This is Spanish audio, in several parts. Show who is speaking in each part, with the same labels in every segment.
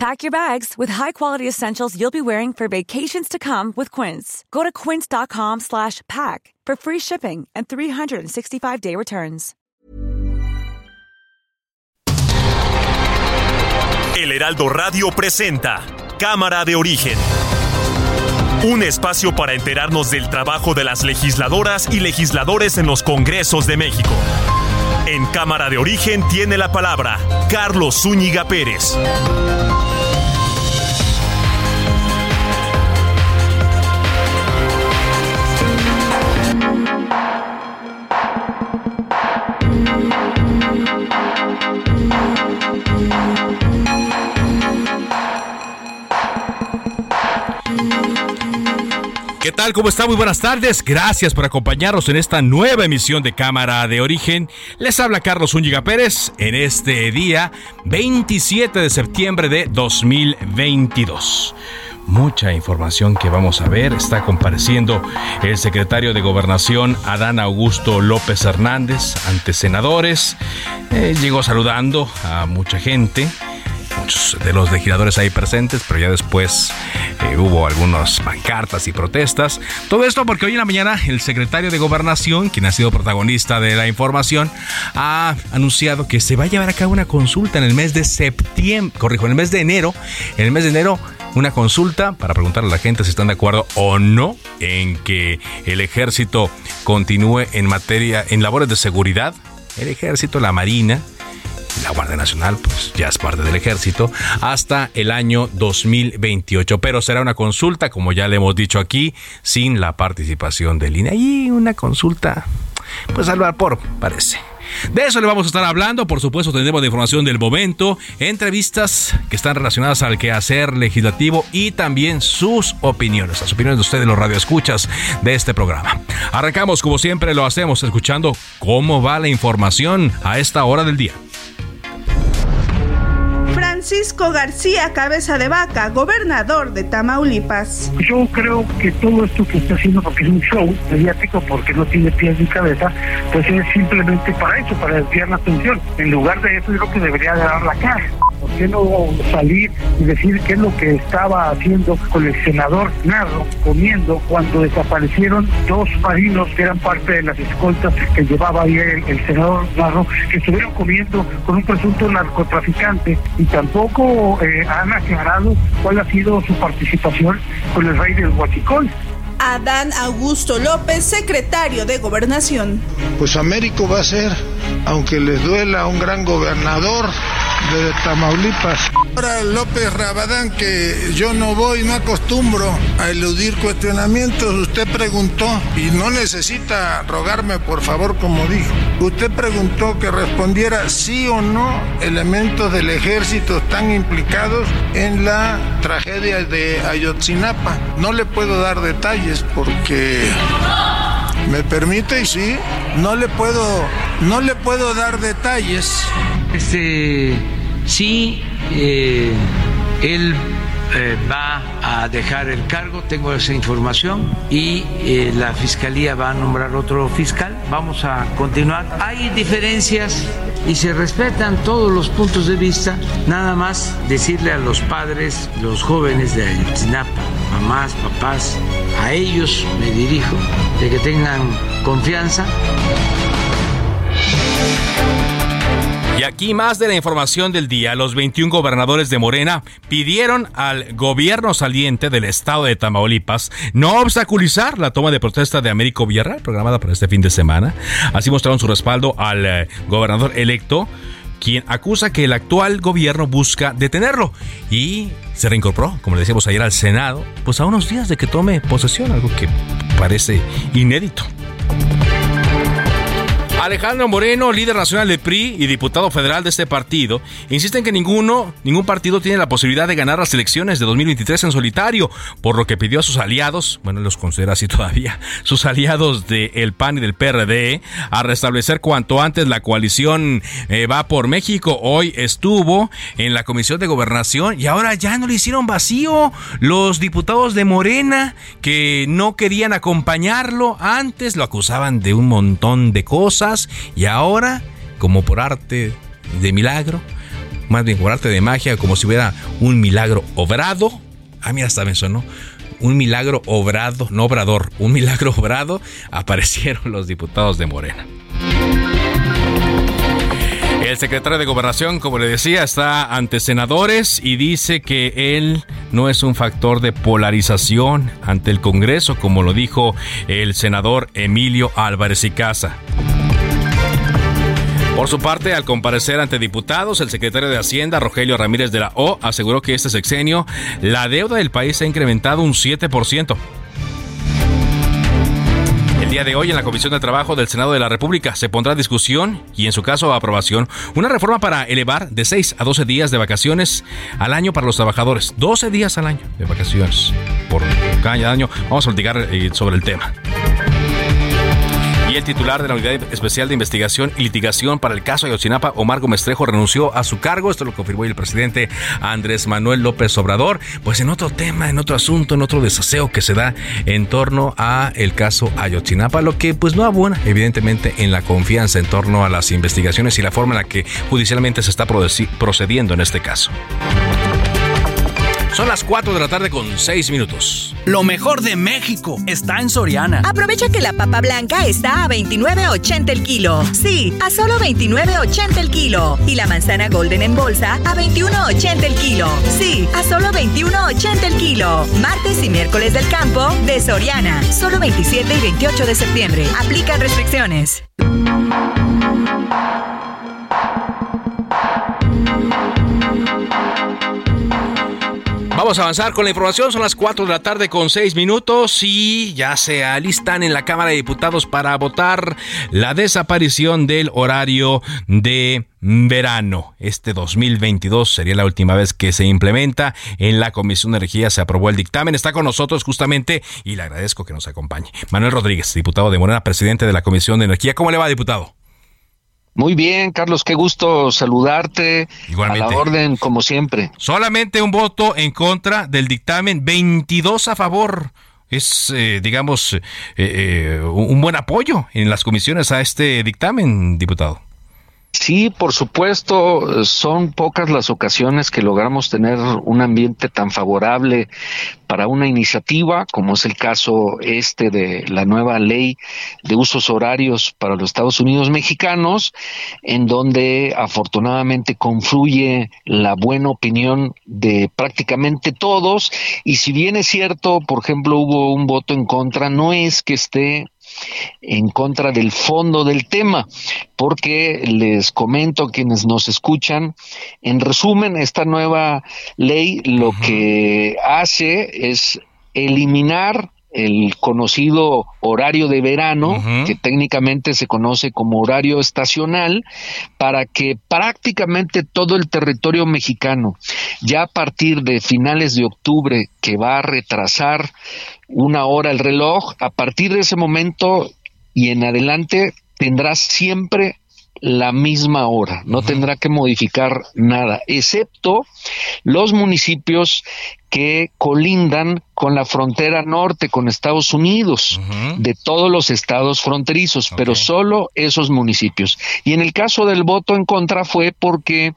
Speaker 1: Pack your bags with high-quality essentials you'll be wearing for vacations to come with Quince. Go to quince.com slash pack for free shipping and 365-day returns.
Speaker 2: El Heraldo Radio presenta Cámara de Origen. Un espacio para enterarnos del trabajo de las legisladoras y legisladores en los Congresos de México. En Cámara de Origen tiene la palabra Carlos Zúñiga Pérez.
Speaker 3: ¿Qué tal? ¿Cómo está? Muy buenas tardes. Gracias por acompañarnos en esta nueva emisión de Cámara de Origen. Les habla Carlos Úñiga Pérez en este día 27 de septiembre de 2022 mucha información que vamos a ver. Está compareciendo el secretario de Gobernación, Adán Augusto López Hernández, ante senadores. Eh, llegó saludando a mucha gente muchos de los legisladores ahí presentes, pero ya después eh, hubo algunas pancartas y protestas. Todo esto porque hoy en la mañana el secretario de Gobernación, quien ha sido protagonista de la información, ha anunciado que se va a llevar a cabo una consulta en el mes de septiembre, corrijo, en el mes de enero, en el mes de enero una consulta para preguntarle a la gente si están de acuerdo o no en que el ejército continúe en materia, en labores de seguridad, el ejército, la marina, la Guardia Nacional pues ya es parte del ejército, hasta el año 2028. Pero será una consulta, como ya le hemos dicho aquí, sin la participación del INE. Y una consulta, pues salvar por, parece. De eso le vamos a estar hablando, por supuesto tendremos de información del momento, entrevistas que están relacionadas al quehacer legislativo y también sus opiniones, las opiniones de ustedes, los radioescuchas de este programa. Arrancamos como siempre lo hacemos escuchando cómo va la información a esta hora del día.
Speaker 4: Francisco García Cabeza de Vaca, gobernador de Tamaulipas.
Speaker 5: Yo creo que todo esto que está haciendo, porque es un show mediático, porque no tiene pies ni cabeza, pues es simplemente para eso, para desviar la atención. En lugar de eso, yo creo que debería dar la cara. ¿Por qué no salir y decir qué es lo que estaba haciendo con el senador Narro comiendo cuando desaparecieron dos marinos que eran parte de las escoltas que llevaba ahí el, senador Narro, que estuvieron comiendo con un presunto narcotraficante y tampoco eh, han aclarado cuál ha sido su participación con el rey del Huachicol?
Speaker 4: Adán Augusto López, secretario de Gobernación.
Speaker 6: Pues Américo va a ser, aunque les duela, un gran gobernador de Tamaulipas. Ahora López Rabadán, que yo no voy, no acostumbro a eludir cuestionamientos. Usted preguntó y no necesita rogarme, por favor, como dijo. Usted preguntó que respondiera sí o no elementos del ejército están implicados en la tragedia de Ayotzinapa. No le puedo dar detalles porque me permite y sí, no le puedo, no le puedo dar detalles.
Speaker 7: Este Sí, eh, él eh, va a dejar el cargo, tengo esa información, y eh, la fiscalía va a nombrar otro fiscal. Vamos a continuar. Hay diferencias y se respetan todos los puntos de vista. Nada más decirle a los padres, los jóvenes de Ayotzinapa, mamás, papás, a ellos me dirijo, de que tengan confianza.
Speaker 3: Y aquí más de la información del día. Los 21 gobernadores de Morena pidieron al gobierno saliente del estado de Tamaulipas no obstaculizar la toma de protesta de Américo Villarreal, programada para este fin de semana. Así mostraron su respaldo al eh, gobernador electo quien acusa que el actual gobierno busca detenerlo y se reincorporó, como le decíamos ayer al Senado, pues a unos días de que tome posesión, algo que parece inédito. Alejandro Moreno, líder nacional de PRI y diputado federal de este partido, insiste en que ninguno, ningún partido tiene la posibilidad de ganar las elecciones de 2023 en solitario, por lo que pidió a sus aliados, bueno, los considera así todavía, sus aliados del PAN y del PRD, a restablecer cuanto antes la coalición eh, Va por México. Hoy estuvo en la Comisión de Gobernación y ahora ya no le hicieron vacío los diputados de Morena que no querían acompañarlo. Antes lo acusaban de un montón de cosas y ahora, como por arte de milagro, más bien por arte de magia, como si hubiera un milagro obrado. Ah, mira, hasta me sonó. Un milagro obrado, no obrador, un milagro obrado, aparecieron los diputados de Morena. El secretario de Gobernación, como le decía, está ante senadores y dice que él no es un factor de polarización ante el Congreso, como lo dijo el senador Emilio Álvarez y Casa. Por su parte, al comparecer ante diputados, el secretario de Hacienda, Rogelio Ramírez de la O, aseguró que este sexenio la deuda del país ha incrementado un 7%. El día de hoy en la Comisión de Trabajo del Senado de la República se pondrá a discusión y en su caso a aprobación una reforma para elevar de 6 a 12 días de vacaciones al año para los trabajadores. 12 días al año de vacaciones por cada año. Vamos a platicar eh, sobre el tema. Y el titular de la Unidad Especial de Investigación y Litigación para el caso Ayotzinapa, Omar Gómez Trejo, renunció a su cargo. Esto lo confirmó el presidente Andrés Manuel López Obrador. Pues en otro tema, en otro asunto, en otro desaseo que se da en torno a el caso Ayotzinapa, lo que pues no abona evidentemente en la confianza en torno a las investigaciones y la forma en la que judicialmente se está procediendo en este caso. Son las 4 de la tarde con 6 minutos.
Speaker 8: Lo mejor de México está en Soriana.
Speaker 9: Aprovecha que la papa blanca está a 29.80 el kilo. Sí, a solo 29.80 el kilo. Y la manzana golden en bolsa a 21.80 el kilo. Sí, a solo 21.80 el kilo. Martes y miércoles del campo de Soriana. Solo 27 y 28 de septiembre. Aplican restricciones.
Speaker 3: Vamos a avanzar con la información. Son las 4 de la tarde con 6 minutos y ya se alistan en la Cámara de Diputados para votar la desaparición del horario de verano. Este 2022 sería la última vez que se implementa. En la Comisión de Energía se aprobó el dictamen. Está con nosotros justamente y le agradezco que nos acompañe. Manuel Rodríguez, diputado de Morena, presidente de la Comisión de Energía. ¿Cómo le va, diputado?
Speaker 10: Muy bien, Carlos, qué gusto saludarte. Igualmente. A la orden, como siempre.
Speaker 3: Solamente un voto en contra del dictamen, 22 a favor. Es, eh, digamos, eh, eh, un buen apoyo en las comisiones a este dictamen, diputado.
Speaker 10: Sí, por supuesto, son pocas las ocasiones que logramos tener un ambiente tan favorable para una iniciativa, como es el caso este de la nueva ley de usos horarios para los Estados Unidos mexicanos, en donde afortunadamente confluye la buena opinión de prácticamente todos. Y si bien es cierto, por ejemplo, hubo un voto en contra, no es que esté en contra del fondo del tema, porque les comento a quienes nos escuchan, en resumen, esta nueva ley lo que hace es eliminar el conocido horario de verano, que técnicamente se conoce como horario estacional, para que prácticamente todo el territorio mexicano, ya a partir de finales de octubre, que va a retrasar una hora el reloj, a partir de ese momento y en adelante tendrá siempre la misma hora, no tendrá que modificar nada, excepto los municipios que colindan con la frontera norte con Estados Unidos, de todos los estados fronterizos, pero solo esos municipios. Y en el caso del voto en contra fue porque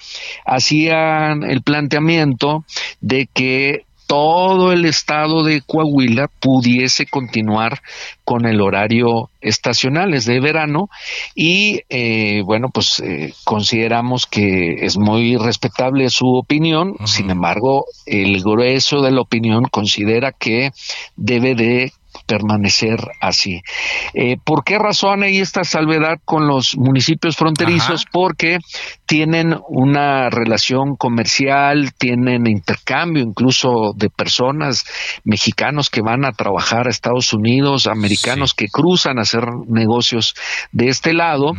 Speaker 10: hacían el planteamiento de que todo el estado de Coahuila pudiese continuar con el horario estacional, es de verano, y eh, bueno, pues eh, consideramos que es muy respetable su opinión, sin embargo, el grueso de la opinión considera que debe de permanecer así. Eh, ¿Por qué razón hay esta salvedad con los municipios fronterizos? Porque tienen una relación comercial, tienen intercambio incluso de personas mexicanos que van a trabajar a Estados Unidos, americanos que cruzan a hacer negocios de este lado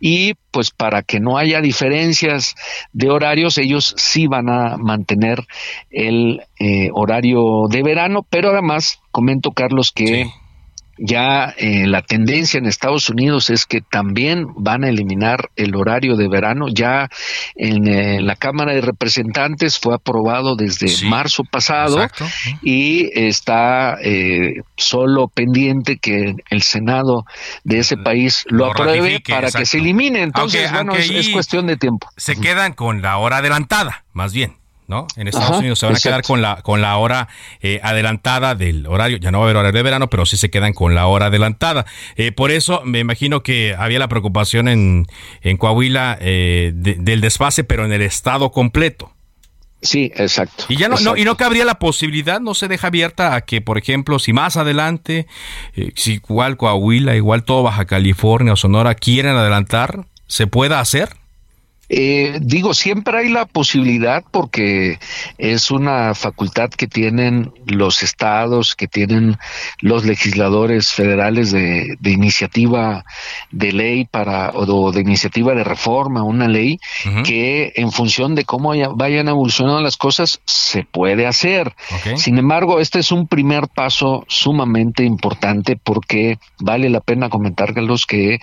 Speaker 10: y pues para que no haya diferencias de horarios, ellos sí van a mantener el eh, horario de verano, pero además comento Carlos que ya eh, la tendencia en Estados Unidos es que también van a eliminar el horario de verano. Ya en eh, la Cámara de Representantes fue aprobado desde marzo pasado y está eh, solo pendiente que el Senado de ese país lo, apruebe para que se elimine. Entonces, bueno, es cuestión de tiempo.
Speaker 3: Se quedan con la hora adelantada, más bien. ¿No? En Estados Unidos se van a quedar con la, con la hora eh, adelantada del horario. Ya no va a haber horario de verano, pero sí se quedan con la hora adelantada. Eh, por eso me imagino que había la preocupación en, en Coahuila eh, del desfase, pero en el estado completo.
Speaker 10: Sí, exacto.
Speaker 3: Y ya no, no, y no cabría la posibilidad, no se deja abierta a que, por ejemplo, si más adelante, si igual Coahuila, igual todo Baja California o Sonora quieren adelantar, se pueda hacer.
Speaker 10: Eh, digo, siempre hay la posibilidad porque es una facultad que tienen los estados, que tienen los legisladores federales de, iniciativa de ley para o de iniciativa de reforma, una ley que en función de cómo vayan evolucionando las cosas se puede hacer. Sin embargo, este es un primer paso sumamente importante porque vale la pena comentar, Carlos, que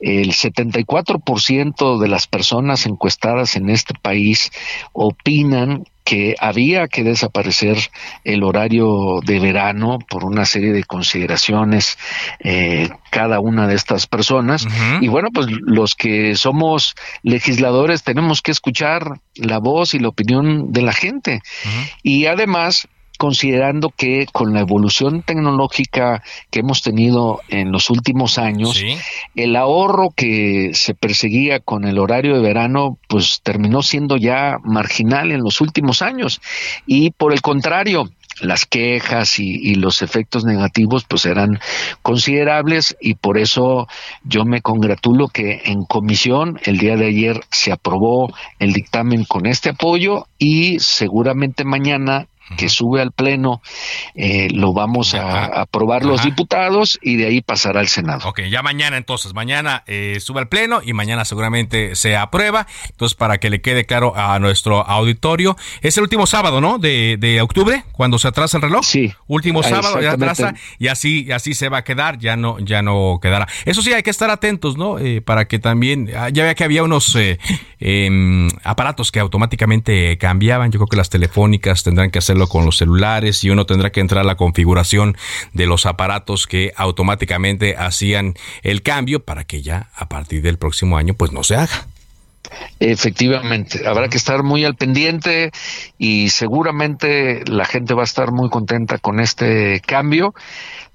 Speaker 10: el 74% de las personas encuestadas en este país opinan que había que desaparecer el horario de verano por una serie de consideraciones eh, cada una de estas personas. Y bueno pues los que somos legisladores tenemos que escuchar la voz y la opinión de la gente. Y además considerando que con la evolución tecnológica que hemos tenido en los últimos años, el ahorro que se perseguía con el horario de verano, pues terminó siendo ya marginal en los últimos años. Y por el contrario, las quejas y, los efectos negativos pues eran considerables y por eso yo me congratulo que en comisión el día de ayer se aprobó el dictamen con este apoyo y seguramente mañana que sube al Pleno, eh, lo vamos a aprobar los diputados y de ahí pasará al Senado.
Speaker 3: Ok, ya mañana entonces, mañana eh, sube al Pleno y mañana seguramente se aprueba. Entonces, para que le quede claro a nuestro auditorio, es el último sábado, ¿no? De, de octubre, cuando se atrasa el reloj.
Speaker 10: Sí.
Speaker 3: Último sábado, ya atrasa y así, así se va a quedar, ya no, ya no quedará. Eso sí, hay que estar atentos, ¿no? Eh, para que también, ah, ya vea que había unos em, aparatos que automáticamente cambiaban. Yo creo que las telefónicas tendrán que hacer con los celulares y uno tendrá que entrar a la configuración de los aparatos que automáticamente hacían el cambio para que ya a partir del próximo año pues no se haga.
Speaker 10: Efectivamente, habrá que estar muy al pendiente y seguramente la gente va a estar muy contenta con este cambio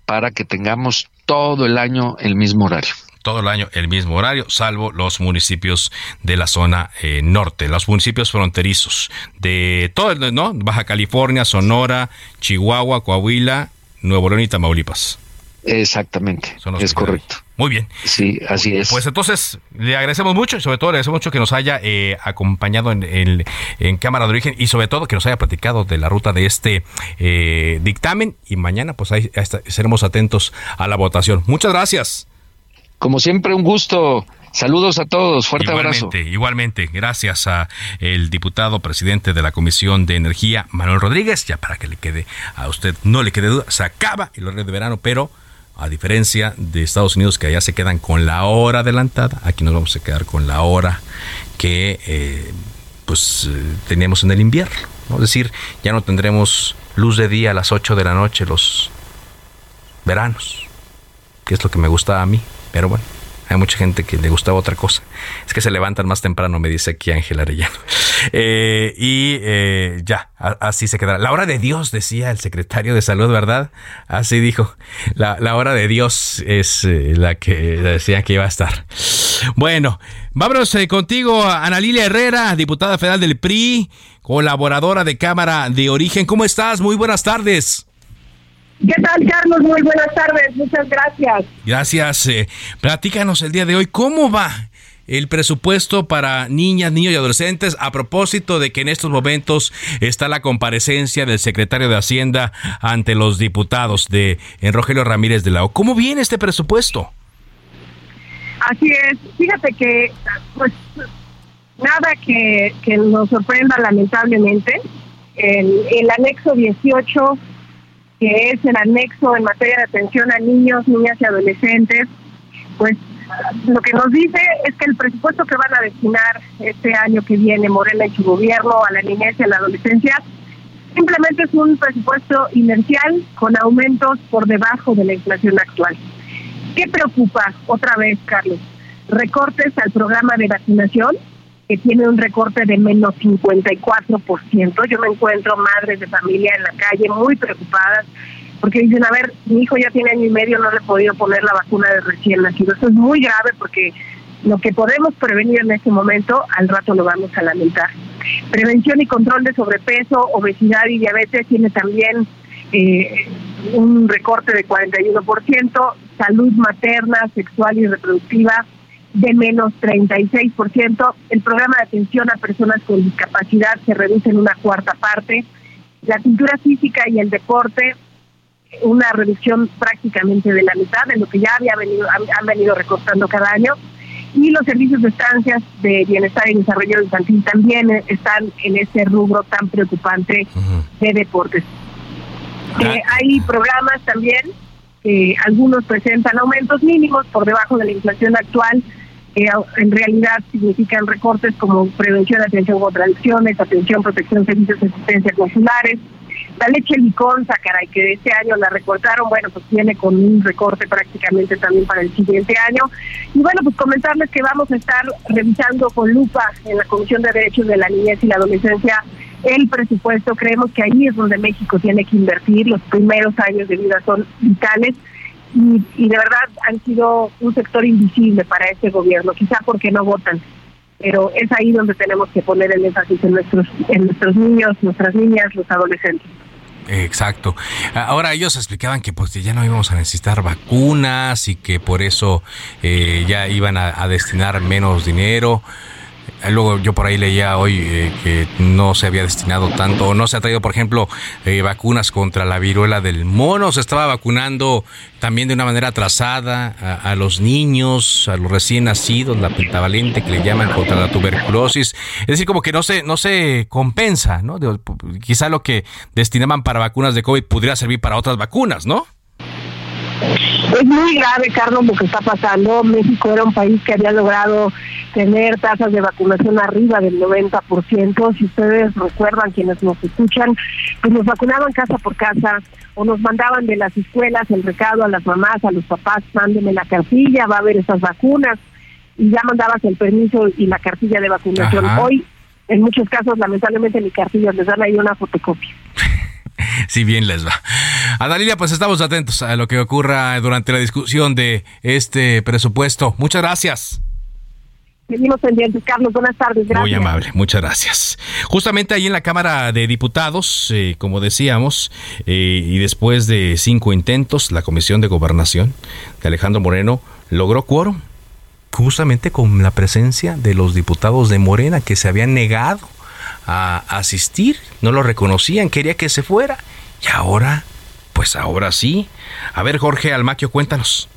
Speaker 10: para que tengamos todo el año el mismo horario
Speaker 3: todo el año el mismo horario, salvo los municipios de la zona eh, norte, los municipios fronterizos de todo, ¿no? Baja California, Sonora, Chihuahua, Coahuila, Nuevo León y Tamaulipas.
Speaker 10: Exactamente, es correcto.
Speaker 3: Muy bien.
Speaker 10: Sí, así es.
Speaker 3: Pues entonces le agradecemos mucho y sobre todo le agradecemos mucho que nos haya eh, acompañado en, en, Cámara de Origen y sobre todo que nos haya platicado de la ruta de este eh, dictamen y mañana pues ahí, ahí seremos atentos a la votación. Muchas gracias.
Speaker 10: Como siempre, un gusto. Saludos a todos, fuerte abrazo.
Speaker 3: Igualmente, gracias a el diputado presidente de la Comisión de Energía, Manuel Rodríguez, ya para que le quede a usted, no le quede duda, se acaba el horario de verano, pero a diferencia de Estados Unidos que allá se quedan con la hora adelantada, aquí nos vamos a quedar con la hora que eh, pues eh, teníamos en el invierno, ¿no? es decir, ya no tendremos luz de día a las 8 de la noche los veranos, que es lo que me gusta a mí. Pero bueno, hay mucha gente que le gustaba otra cosa. Es que se levantan más temprano, me dice aquí Ángel Arellano. Eh, y eh, ya, así se quedará. La hora de Dios, decía el secretario de Salud, ¿verdad? Así dijo. La, hora de Dios es eh, la que decía que iba a estar. Bueno, vámonos contigo, Ana Lilia Herrera, diputada federal del PRI, colaboradora de Cámara de Origen. ¿Cómo estás? Muy buenas tardes.
Speaker 11: ¿Qué tal, Carlos? Muy buenas tardes, muchas gracias.
Speaker 3: Gracias. Eh, platícanos el día de hoy, ¿cómo va el presupuesto para niñas, niños y adolescentes a propósito de que en estos momentos está la comparecencia del secretario de Hacienda ante los diputados de en Rogelio Ramírez de la O. ¿Cómo viene este presupuesto?
Speaker 11: Así es. Fíjate que, pues, nada que, que nos sorprenda lamentablemente. El, el anexo 18 que es el anexo en materia de atención a niños, niñas y adolescentes, pues lo que nos dice es que el presupuesto que van a destinar este año que viene Morena y su gobierno a la niñez y a la adolescencia simplemente es un presupuesto inercial con aumentos por debajo de la inflación actual. ¿Qué preocupa otra vez, Carlos? Recortes al programa de vacunación, que tiene un recorte de menos 54%. Yo me encuentro madres de familia en la calle muy preocupadas porque dicen, a ver, mi hijo ya tiene año y medio, no le he podido poner la vacuna de recién nacido. Eso es muy grave porque lo que podemos prevenir en este momento, al rato lo vamos a lamentar. Prevención y control de sobrepeso, obesidad y diabetes tiene también eh, un recorte de 41%, salud materna, sexual y reproductiva de menos 36%. El programa de atención a personas con discapacidad se reduce en una cuarta parte. La cultura física y el deporte, una reducción prácticamente de la mitad de lo que ya había venido, han, venido recortando cada año. Y los servicios de estancias de bienestar y desarrollo infantil también están en ese rubro tan preocupante de deportes. Eh, hay programas también que algunos presentan aumentos mínimos por debajo de la inflación actual, que en realidad significan recortes como prevención, atención contra adicciones, atención, protección, servicios de asistencia consulares. La leche liconza, caray, que este año la recortaron, bueno, pues viene con un recorte prácticamente también para el siguiente año. Y bueno, pues comentarles que vamos a estar revisando con lupa en la Comisión de Derechos de la Niñez y la Adolescencia el presupuesto. Creemos que ahí es donde México tiene que invertir. Los primeros años de vida son vitales y, de verdad han sido un sector invisible para este gobierno, quizá porque no votan, pero es ahí donde tenemos que poner el énfasis en nuestros, en nuestros niños, nuestras niñas, los adolescentes.
Speaker 3: Exacto. Ahora ellos explicaban que pues ya no íbamos a necesitar vacunas y que por eso eh, ya iban a destinar menos dinero. Luego yo por ahí leía hoy eh, que no se había destinado tanto, o no se ha traído, por ejemplo, eh, vacunas contra la viruela del mono. Se estaba vacunando también de una manera atrasada a, los niños, a los recién nacidos, la pentavalente que le llaman contra la tuberculosis. Es decir, como que no se, no se compensa, ¿no? quizá lo que destinaban para vacunas de COVID pudiera servir para otras vacunas, ¿no?
Speaker 11: Es muy grave, Carlos, lo que está pasando. México era un país que había logrado tener tasas de vacunación arriba del 90%. Si ustedes recuerdan, quienes nos escuchan, pues nos vacunaban casa por casa o nos mandaban de las escuelas el recado a las mamás, a los papás, mándenme la cartilla, va a haber esas vacunas y ya mandabas el permiso y la cartilla de vacunación. Hoy, en muchos casos, lamentablemente, mi cartilla les dan ahí una fotocopia.
Speaker 3: si bien les va. Adalilia, pues estamos atentos a lo que ocurra durante la discusión de este presupuesto. Muchas gracias.
Speaker 11: Seguimos pendientes, Carlos. Buenas tardes. Gracias.
Speaker 3: Muy amable, muchas gracias. Justamente ahí en la Cámara de Diputados, eh, como decíamos, eh, y después de cinco intentos, la Comisión de Gobernación de Alejandro Moreno logró quórum, justamente con la presencia de los diputados de Morena que se habían negado a asistir, no lo reconocían, quería que se fuera. Y ahora, pues ahora sí. A ver, Jorge Almaquio, cuéntanos.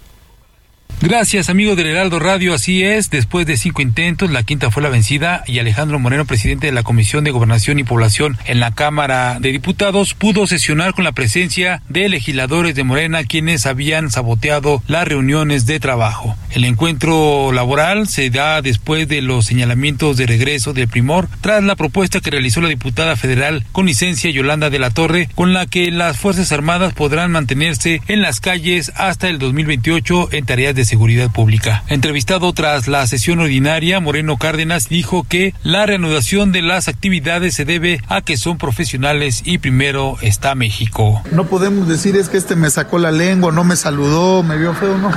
Speaker 12: Gracias, amigo del Heraldo Radio. Así es, después de cinco intentos, la quinta fue la vencida y Alejandro Moreno, presidente de la Comisión de Gobernación y Población en la Cámara de Diputados, pudo sesionar con la presencia de legisladores de Morena quienes habían saboteado las reuniones de trabajo. El encuentro laboral se da después de los señalamientos de regreso del primor tras la propuesta que realizó la diputada federal con licencia Yolanda de la Torre, con la que las Fuerzas Armadas podrán mantenerse en las calles hasta el 2028 en tareas de Seguridad Pública. Entrevistado tras la sesión ordinaria, Moreno Cárdenas dijo que la reanudación de las actividades se debe a que son profesionales y primero está México.
Speaker 13: No podemos decir es que este me sacó la lengua, no me saludó, me vio feo, no.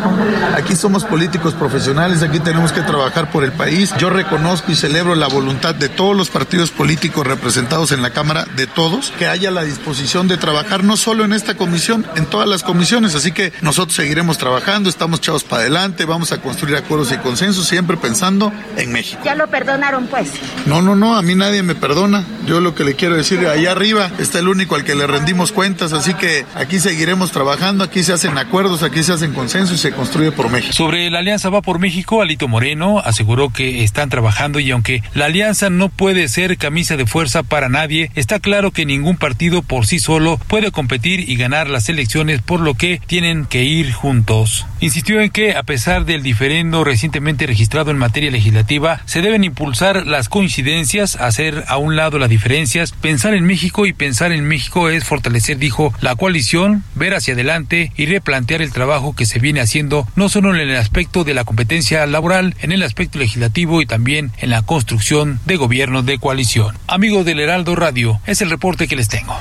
Speaker 13: Aquí somos políticos profesionales, aquí tenemos que trabajar por el país. Yo reconozco y celebro la voluntad de todos los partidos políticos representados en la Cámara, de todos, que haya la disposición de trabajar no solo en esta comisión, en todas las comisiones. Así que nosotros seguiremos trabajando, estamos echados para adelante, vamos a construir acuerdos y consensos, siempre pensando en México.
Speaker 14: Ya lo perdonaron, pues.
Speaker 13: No, no, no, a mí nadie me perdona. Yo lo que le quiero decir, allá arriba está el único al que le rendimos cuentas, así que aquí seguiremos trabajando, aquí se hacen acuerdos, aquí se hacen consensos y se construye por México.
Speaker 12: Sobre la Alianza Va por México, Alito Moreno aseguró que están trabajando y aunque la alianza no puede ser camisa de fuerza para nadie, está claro que ningún partido por sí solo puede competir y ganar las elecciones, por lo que tienen que ir juntos. Insistió en que, a pesar del diferendo recientemente registrado en materia legislativa, se deben impulsar las coincidencias, hacer a un lado las diferencias, pensar en México y pensar en México es fortalecer, dijo, la coalición, ver hacia adelante y replantear el trabajo que se viene haciendo no solo en el aspecto de la competencia laboral, en el aspecto legislativo y también en la construcción de gobiernos de coalición. Amigos del Heraldo Radio, es el reporte que les tengo.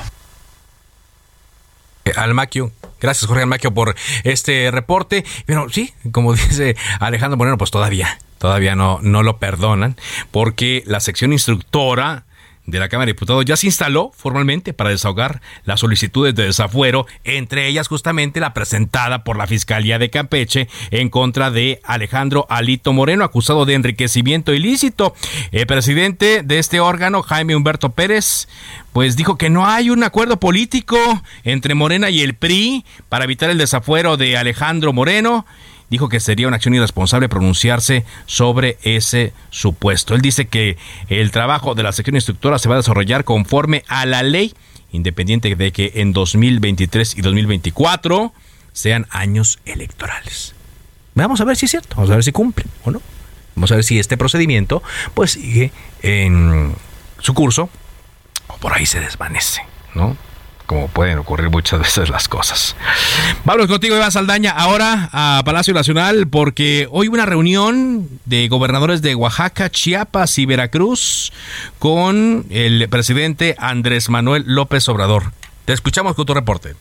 Speaker 3: Almaquio. Gracias, Jorge Almaquio, por este reporte. Pero sí, como dice Alejandro Moreno, pues todavía, todavía no, no lo perdonan, porque la sección instructora de la Cámara de Diputados ya se instaló formalmente para desahogar las solicitudes de desafuero, entre ellas justamente la presentada por la Fiscalía de Campeche en contra de Alejandro Alito Moreno, acusado de enriquecimiento ilícito. El presidente de este órgano, Jaime Humberto Pérez, pues dijo que no hay un acuerdo político entre Morena y el PRI para evitar el desafuero de Alejandro Moreno dijo que sería una acción irresponsable pronunciarse sobre ese supuesto. Él dice que el trabajo de la sección instructora se va a desarrollar conforme a la ley, independiente de que en 2023 y 2024 sean años electorales. Vamos a ver si es cierto, vamos a ver si cumple o no. Vamos a ver si este procedimiento pues sigue en su curso o por ahí se desvanece, ¿no? Como pueden ocurrir muchas veces las cosas. Vamos contigo, Iván Saldaña, ahora a Palacio Nacional, porque hoy una reunión de gobernadores de Oaxaca, Chiapas y Veracruz con el presidente Andrés Manuel López Obrador. Te escuchamos con tu reporte.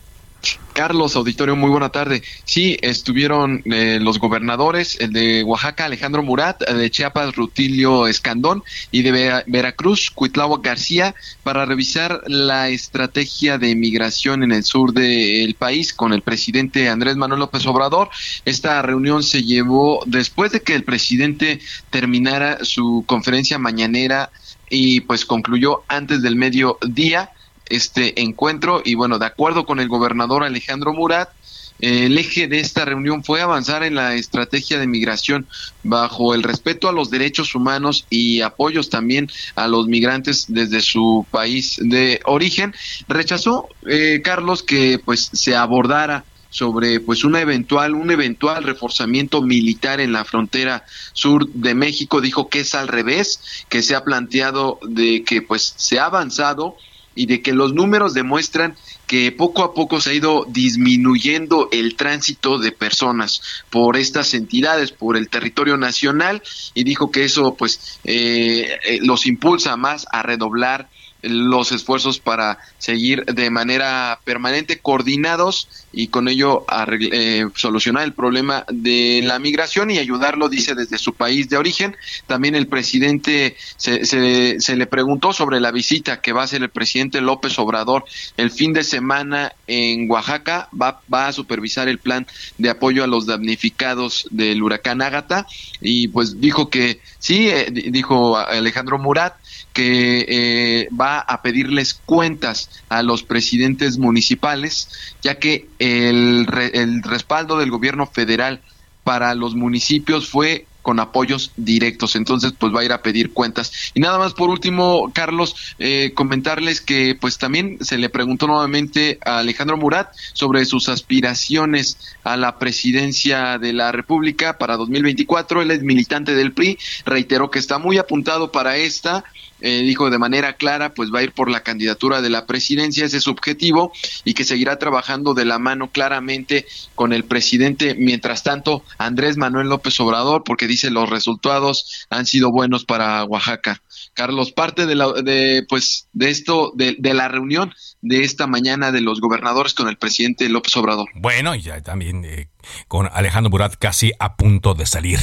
Speaker 15: Carlos, auditorio, muy buena tarde. Sí, estuvieron eh, los gobernadores, el de Oaxaca, Alejandro Murat, de Chiapas, Rutilio Escandón, y de Veracruz, Cuitlao García, para revisar la estrategia de migración en el sur del país con el presidente Andrés Manuel López Obrador. Esta reunión se llevó después de que el presidente terminara su conferencia mañanera y pues concluyó antes del mediodía este encuentro y bueno, de acuerdo con el gobernador Alejandro Murat, el eje de esta reunión fue avanzar en la estrategia de migración bajo el respeto a los derechos humanos y apoyos también a los migrantes desde su país de origen. Rechazó eh, Carlos que pues se abordara sobre pues una eventual un eventual reforzamiento militar en la frontera sur de México dijo que es al revés que se ha planteado de que pues se ha avanzado y de que los números demuestran que poco a poco se ha ido disminuyendo el tránsito de personas por estas entidades, por el territorio nacional, y dijo que eso pues eh, eh, los impulsa más a redoblar los esfuerzos para seguir de manera permanente coordinados y con ello eh, solucionar el problema de la migración y ayudarlo, dice, desde su país de origen. También el presidente se, se, se le preguntó sobre la visita que va a hacer el presidente López Obrador el fin de semana en Oaxaca. Va, va a supervisar el plan de apoyo a los damnificados del huracán Ágata y pues dijo que sí, eh, dijo Alejandro Murat, que eh, va a pedirles cuentas a los presidentes municipales, ya que el, el respaldo del gobierno federal para los municipios fue con apoyos directos. Entonces, pues va a ir a pedir cuentas. Y nada más por último, Carlos, eh, comentarles que pues también se le preguntó nuevamente a Alejandro Murat sobre sus aspiraciones a la presidencia de la República para 2024. Él es militante del PRI, reiteró que está muy apuntado para esta eh, dijo de manera clara, pues va a ir por la candidatura de la presidencia, ese es su objetivo, y que seguirá trabajando de la mano claramente con el presidente, mientras tanto, Andrés Manuel López Obrador, porque dice los resultados han sido buenos para Oaxaca. Carlos, parte de, la, de pues de esto, de, la reunión de esta mañana de los gobernadores con el presidente López Obrador.
Speaker 3: Bueno, y ya también eh, con Alejandro Murat casi a punto de salir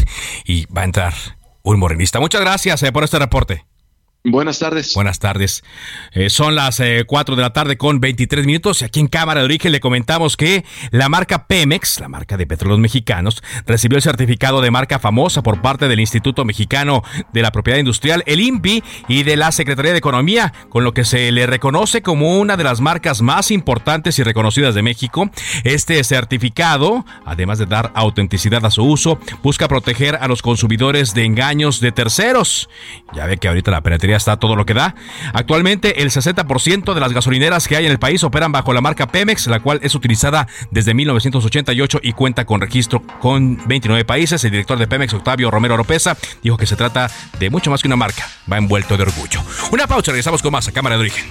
Speaker 3: y va a entrar un morenista. Muchas gracias eh, por este reporte.
Speaker 15: Buenas tardes.
Speaker 3: Buenas tardes. Eh, son las eh, 4 de la tarde con 23 minutos y aquí en Cámara de Origen le comentamos que la marca Pemex, la marca de petróleos mexicanos, recibió el certificado de marca famosa por parte del Instituto Mexicano de la Propiedad Industrial, el INPI, y de la Secretaría de Economía, con lo que se le reconoce como una de las marcas más importantes y reconocidas de México. Este certificado, además de dar autenticidad a su uso, busca proteger a los consumidores de engaños de terceros. Ya ve que ahorita la penetración está todo lo que da. Actualmente el 60% de las gasolineras que hay en el país operan bajo la marca Pemex, la cual es utilizada desde 1988 y cuenta con registro con 29 países. El director de Pemex, Octavio Romero Oropesa, dijo que se trata de mucho más que una marca, va envuelto de orgullo. Una pausa, regresamos con más a Cámara de Origen.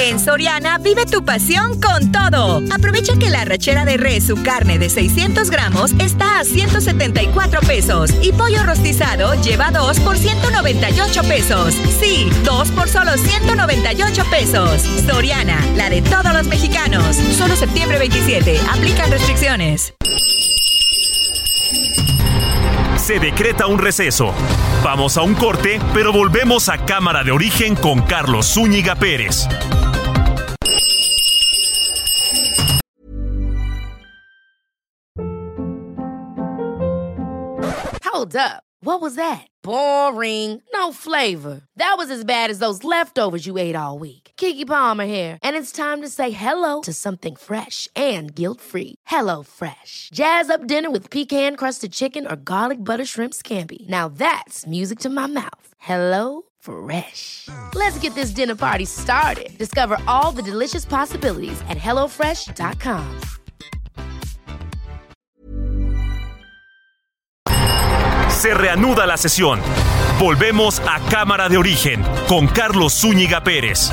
Speaker 9: En Soriana vive tu pasión con todo. Aprovecha que la rachera de res, su carne de 600 gramos, está a 174 pesos y pollo rostizado lleva 2 por 198 pesos. Sí, 2 por solo 198 pesos. Soriana, la de todos los mexicanos. Solo septiembre 27. Aplican restricciones.
Speaker 2: Se decreta un receso. Vamos a un corte, pero volvemos a Cámara de Origen con Carlos Zúñiga Pérez.
Speaker 14: Hold up. What was that? Boring. No flavor. That was as bad as those leftovers you ate all week. Kiki Palmer here, and it's time to say hello to something fresh and guilt-free. Hello Fresh. Jazz up dinner with pecan-crusted chicken or garlic butter shrimp scampi. Now that's music to my mouth. Hello Fresh. Let's get this dinner party started. Discover all the delicious possibilities at hellofresh.com.
Speaker 2: Se reanuda la sesión. Volvemos a Cámara de Origen con Carlos Zúñiga Pérez.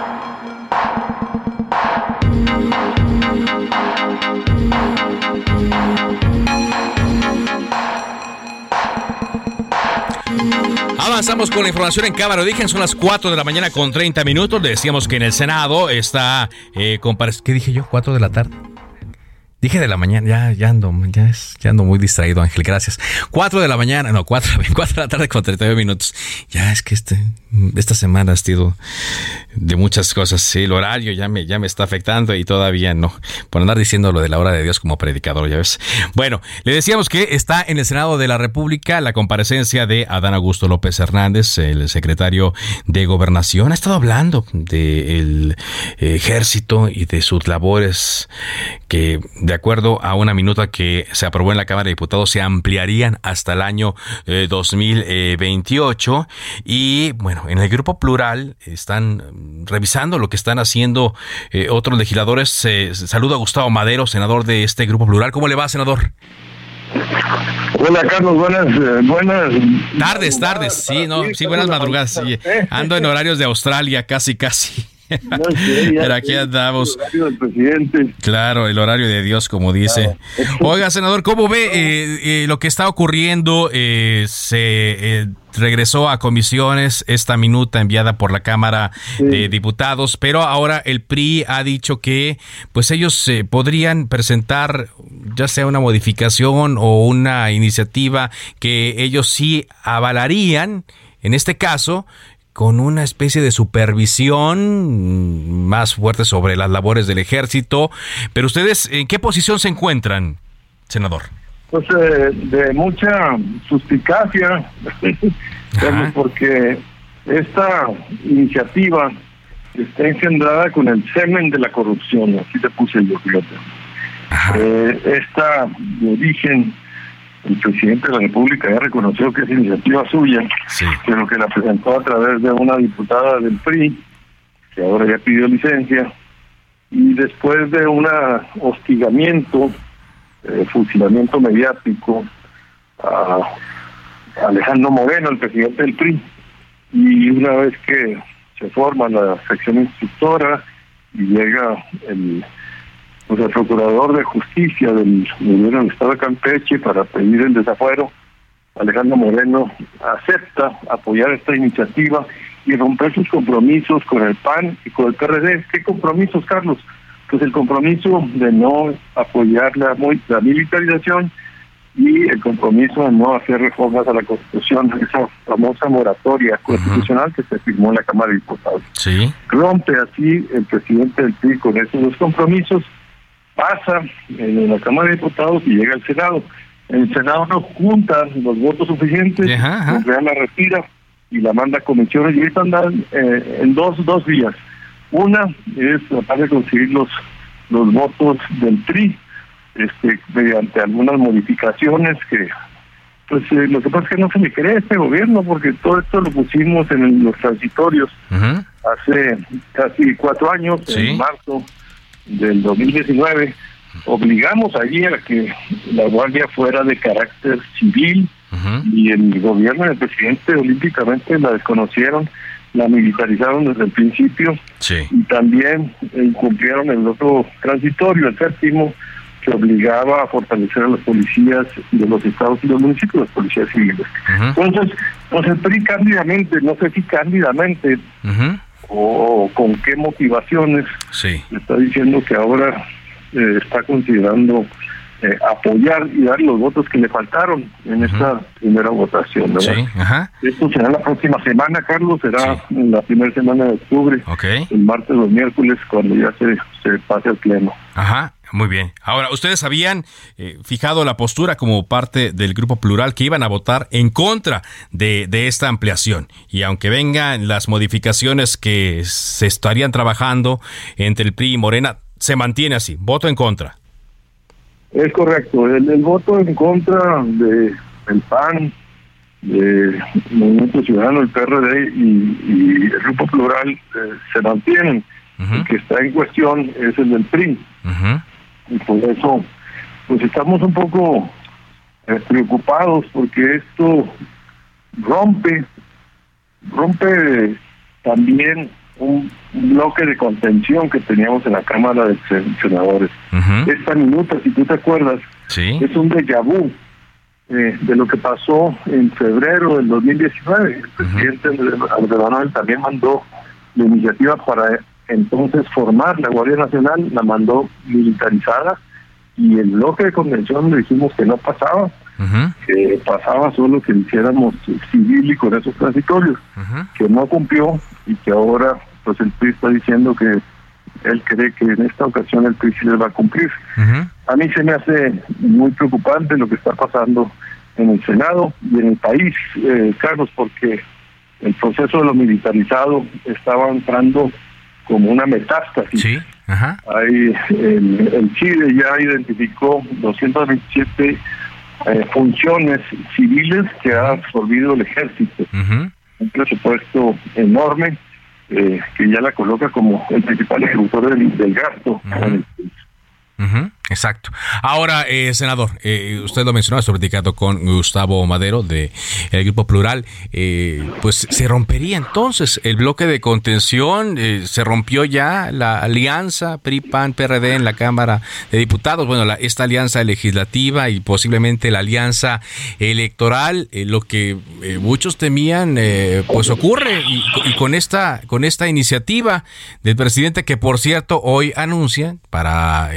Speaker 3: Avanzamos con la información en Cámara Origen, son las 4 de la mañana con 30 minutos. Decíamos que en el Senado está eh, ¿Qué dije yo? ¿4 de la tarde? Dije de la mañana, ya, ya ando, ya, ya ando muy distraído, Ángel, gracias. 4 de la mañana, no, 4, 4 de la tarde con 39 minutos. Ya es que este, esta semana ha sido de muchas cosas. Sí, el horario ya me, ya me está afectando y todavía no. Por andar diciendo lo de la hora de Dios como predicador, ya ves. Bueno, le decíamos que está en el Senado de la República la comparecencia de Adán Augusto López Hernández, el secretario de Gobernación. Ha estado hablando del ejército y de sus labores que, de acuerdo a una minuta que se aprobó en la Cámara de Diputados, se ampliarían hasta el año 2028. Eh, y bueno, en el Grupo Plural están revisando lo que están haciendo eh, otros legisladores. saludo a Gustavo Madero, senador de este Grupo Plural. ¿Cómo le va, senador?
Speaker 16: Hola Carlos, buenas, eh, buenas
Speaker 3: tardes, tardes, sí, no, sí, buenas madrugadas. Ando en horarios de Australia, casi, casi. Pero aquí andamos. Claro, el horario de Dios, como dice. Oiga, senador, ¿cómo ve eh, eh, lo que está ocurriendo? Eh, se regresó a comisiones esta minuta enviada por la Cámara de Diputados, pero ahora el PRI ha dicho que pues ellos podrían presentar ya sea una modificación o una iniciativa que ellos sí avalarían en este caso con una especie de supervisión más fuerte sobre las labores del ejército. Pero ustedes, ¿en qué posición se encuentran, senador?
Speaker 16: Pues eh, de mucha suspicacia, porque esta iniciativa está engendrada con el semen de la corrupción, así te puse yo, fíjate. Eh, esta de origen el presidente de la República ya reconoció que es iniciativa suya, pero que la presentó a través de una diputada del PRI, que ahora ya pidió licencia, y después de un hostigamiento, eh, fusilamiento mediático a Alejandro Moreno, el presidente del PRI, y una vez que se forma la sección instructora y llega el pues el procurador de justicia del gobierno del estado de Campeche para pedir el desafuero, Alejandro Moreno acepta apoyar esta iniciativa y romper sus compromisos con el PAN y con el PRD. ¿Qué compromisos, Carlos? Pues el compromiso de no apoyar la, la militarización y el compromiso de no hacer reformas a la Constitución, esa famosa moratoria constitucional que se firmó en la Cámara de Diputados.
Speaker 3: Sí.
Speaker 16: Rompe así el presidente del PRI con esos dos compromisos pasa en la Cámara de Diputados y llega al Senado. En el Senado no junta los votos suficientes, la retira y la manda a comisiones y ahorita andan eh, en dos, dos vías. Una es tratar de conseguir los, los votos del TRI este, mediante algunas modificaciones que pues eh, lo que pasa es que no se me cree este gobierno porque todo esto lo pusimos en los transitorios hace casi cuatro años, en marzo del 2019, obligamos allí a que la guardia fuera de carácter civil y el gobierno del presidente olímpicamente la desconocieron, la militarizaron desde el principio y también incumplieron el otro transitorio, el séptimo, que obligaba a fortalecer a las policías de los estados y los municipios, las policías civiles. Entonces, pues el PRI cándidamente, no sé si cándidamente, o con qué motivaciones está diciendo que ahora eh, está considerando eh, apoyar y dar los votos que le faltaron en esta primera votación. Esto será la próxima semana, Carlos, será en la primera semana de octubre, el martes o miércoles, cuando ya se, se pase al pleno.
Speaker 3: Ajá. Muy bien. Ahora, ustedes habían eh, fijado la postura como parte del grupo plural que iban a votar en contra de, de, esta ampliación. Y aunque vengan las modificaciones que se estarían trabajando entre el PRI y Morena, se mantiene así. Voto en contra.
Speaker 16: Es correcto. El, voto en contra de el PAN, de Movimiento Ciudadano, el PRD y, el grupo plural eh, se mantienen. El que está en cuestión es el del PRI y por eso pues estamos un poco eh, preocupados porque esto rompe rompe también un bloque de contención que teníamos en la Cámara de Senadores. Esta minuta, si tú te acuerdas, es un déjà vu eh, de lo que pasó en febrero del 2019. El presidente Andrés Manuel también mandó la iniciativa para entonces formar la Guardia Nacional, la mandó militarizada y el bloque de convención le dijimos que no pasaba, que pasaba solo que hiciéramos civil y con esos transitorios, que no cumplió y que ahora pues el PRI está diciendo que él cree que en esta ocasión el PRI sí les va a cumplir. A mí se me hace muy preocupante lo que está pasando en el Senado y en el país, eh, Carlos, porque el proceso de lo militarizado estaba entrando como una metástasis.
Speaker 3: Sí, ajá.
Speaker 16: Hay, el, Chile ya identificó 227 eh, funciones civiles que ha absorbido el ejército. Un presupuesto enorme eh, que ya la coloca como el principal ejecutor del, del gasto.
Speaker 3: Exacto. Ahora, eh, senador, eh, usted lo mencionó, estoy platicando con Gustavo Madero de el Grupo Plural, eh, pues se rompería entonces el bloque de contención, se rompió ya la alianza PRI-PAN-PRD en la Cámara de Diputados, bueno, la, esta alianza legislativa y posiblemente la alianza electoral, lo que muchos temían, pues ocurre y, y, con esta con esta iniciativa del presidente que por cierto hoy anuncia para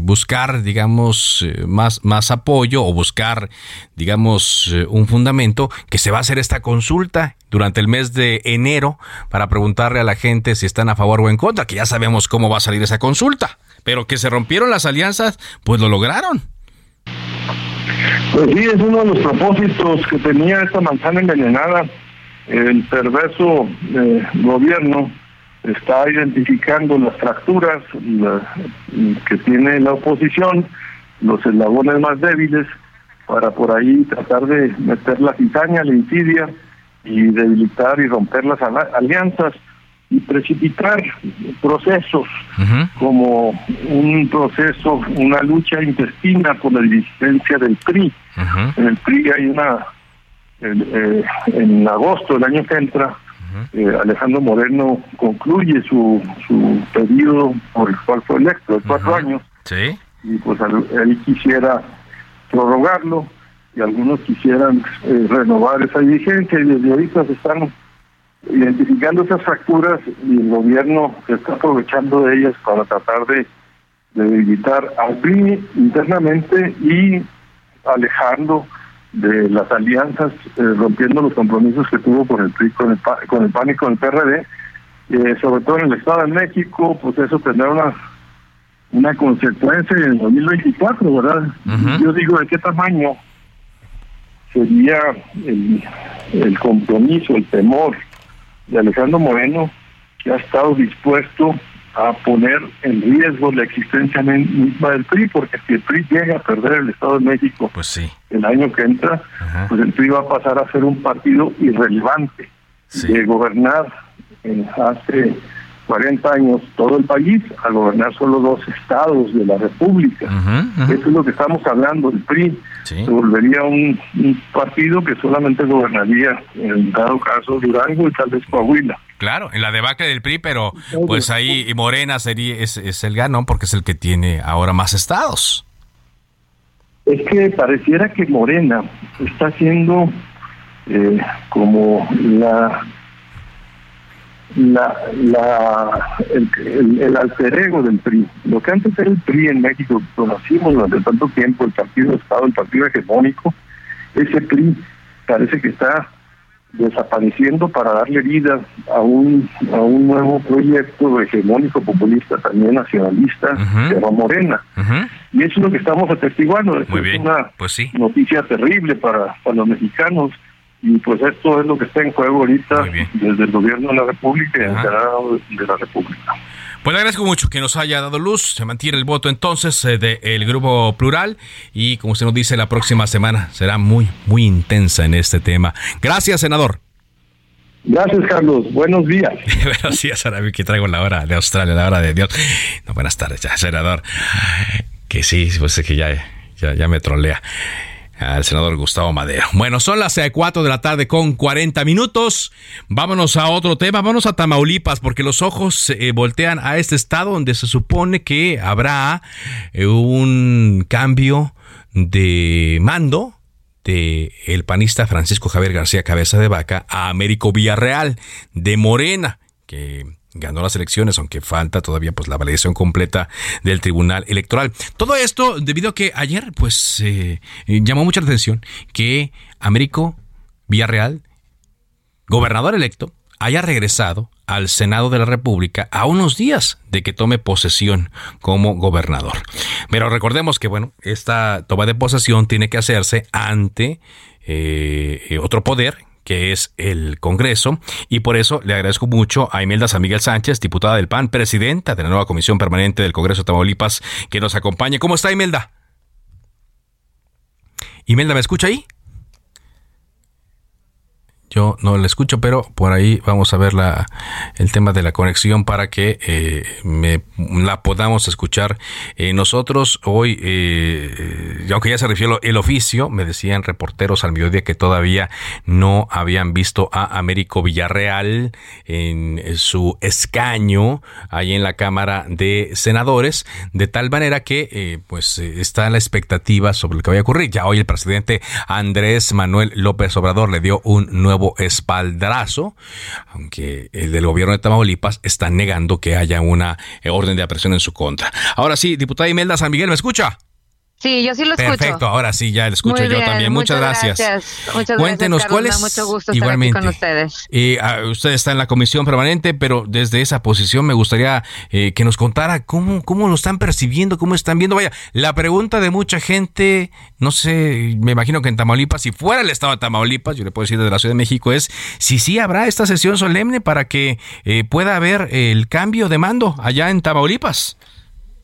Speaker 3: buscar digamos, eh, más, más apoyo o buscar, digamos, eh, un fundamento que se va a hacer esta consulta durante el mes de enero para preguntarle a la gente si están a favor o en contra, que ya sabemos cómo va a salir esa consulta, pero que se rompieron las alianzas, pues lo lograron.
Speaker 16: Pues sí, es uno de los propósitos que tenía esta manzana envenenada. El perverso eh, gobierno está identificando las fracturas que tiene la oposición, los eslabones más débiles, para por ahí tratar de meter la cizaña, la insidia y debilitar y romper las alianzas y precipitar procesos como un proceso, una lucha intestina por la existencia del PRI. En el PRI hay una, eh, en agosto del año que entra, eh, Alejandro Moreno concluye su, su periodo por el cual fue electo, de cuatro años.
Speaker 3: Sí.
Speaker 16: Y pues él quisiera prorrogarlo y algunos quisieran eh, renovar esa vigencia y desde ahorita se están identificando esas fracturas y el gobierno se está aprovechando de ellas para tratar de, debilitar al PRI internamente y alejando de las alianzas, eh, rompiendo los compromisos que tuvo con el PRI, con el, con el PAN y con el PRD, eh, sobre todo en el Estado de México, pues eso tendrá una una consecuencia en el 2024, ¿verdad? Yo digo, ¿de qué tamaño sería el, el compromiso, el temor de Alejandro Moreno, que ha estado dispuesto a poner en riesgo la existencia misma del PRI, porque si el PRI llega a perder el Estado de México
Speaker 3: pues sí.
Speaker 16: el año que entra, pues el PRI va a pasar a ser un partido irrelevante de gobernar en hace 40 años todo el país a gobernar solo dos estados de la República. Eso es lo que estamos hablando. El PRI se volvería un, partido que solamente gobernaría, en dado caso, Durango y tal vez Coahuila.
Speaker 3: Claro, en la debacle del PRI, pero pues ahí Morena sería es, es el ganón porque es el que tiene ahora más estados.
Speaker 16: Es que pareciera que Morena está haciendo eh, como la la, la, el, el, alter ego del PRI. Lo que antes era el PRI en México, conocimos durante tanto tiempo, el partido de Estado, el partido hegemónico, ese PRI parece que está desapareciendo para darle vida a un a un nuevo proyecto hegemónico populista también nacionalista la Morena. Y eso es lo que estamos atestiguando. Es una
Speaker 3: pues sí.
Speaker 16: noticia terrible para, para los mexicanos. Y pues esto es lo que está en juego ahorita desde el gobierno de la República y el Senado de la República.
Speaker 3: Pues le agradezco mucho que nos haya dado luz. Se mantiene el voto entonces eh, del Grupo Plural y como usted nos dice, la próxima semana será muy, muy intensa en este tema. Gracias, senador.
Speaker 16: Gracias, Carlos. Buenos días.
Speaker 3: buenos días, ahora que traigo la hora de Australia, la hora de Dios. No, buenas tardes, ya, senador. Que sí, pues es que ya, ya, ya me trolea al senador Gustavo Madero. Bueno, son las 4 de la tarde con 40 minutos. Vámonos a otro tema, vámonos a Tamaulipas, porque los ojos se eh, voltean a este estado donde se supone que habrá eh, un cambio de mando de el panista Francisco Javier García Cabeza de Vaca a Américo Villarreal de Morena, que ganó las elecciones, aunque falta todavía pues la validación completa del Tribunal Electoral. Todo esto debido a que ayer pues eh, llamó mucha atención que Américo Villarreal, gobernador electo, haya regresado al Senado de la República a unos días de que tome posesión como gobernador. Pero recordemos que, bueno, esta toma de posesión tiene que hacerse ante eh, otro poder que es el Congreso, y por eso le agradezco mucho a Imelda San Miguel Sánchez, diputada del PAN, presidenta de la nueva Comisión Permanente del Congreso de Tamaulipas, que nos acompañe. ¿Cómo está Imelda? Imelda, ¿me escucha ahí? Yo no la escucho, pero por ahí vamos a ver la, el tema de la conexión para que eh, me, la podamos escuchar. Eh, nosotros hoy, eh, aunque ya se refirió el oficio, me decían reporteros al mediodía que todavía no habían visto a Américo Villarreal en su escaño ahí en la Cámara de Senadores, de tal manera que pues está la expectativa sobre lo que vaya a ocurrir. Ya hoy el presidente Andrés Manuel López Obrador le dio un nuevo espaldrazo, aunque el del gobierno de Tamaulipas está negando que haya una eh, orden de aprehensión en su contra. Ahora sí, diputada Imelda San Miguel, ¿me escucha?
Speaker 17: Sí, yo sí lo escucho.
Speaker 3: Perfecto, ahora sí, ya lo escucho yo también. Muchas, gracias.
Speaker 17: Muchas Cuéntenos
Speaker 3: cuál es.
Speaker 17: Mucho gusto igualmente. Estar aquí con ustedes.
Speaker 3: Y ah, usted está en la comisión permanente, pero desde esa posición me gustaría eh, que nos contara cómo, cómo lo están percibiendo, cómo están viendo. Vaya, la pregunta de mucha gente, no sé, me imagino que en Tamaulipas, si fuera el estado de Tamaulipas, yo le puedo decir desde la Ciudad de México, es si sí habrá esta sesión solemne para que eh, pueda haber el cambio de mando allá en Tamaulipas.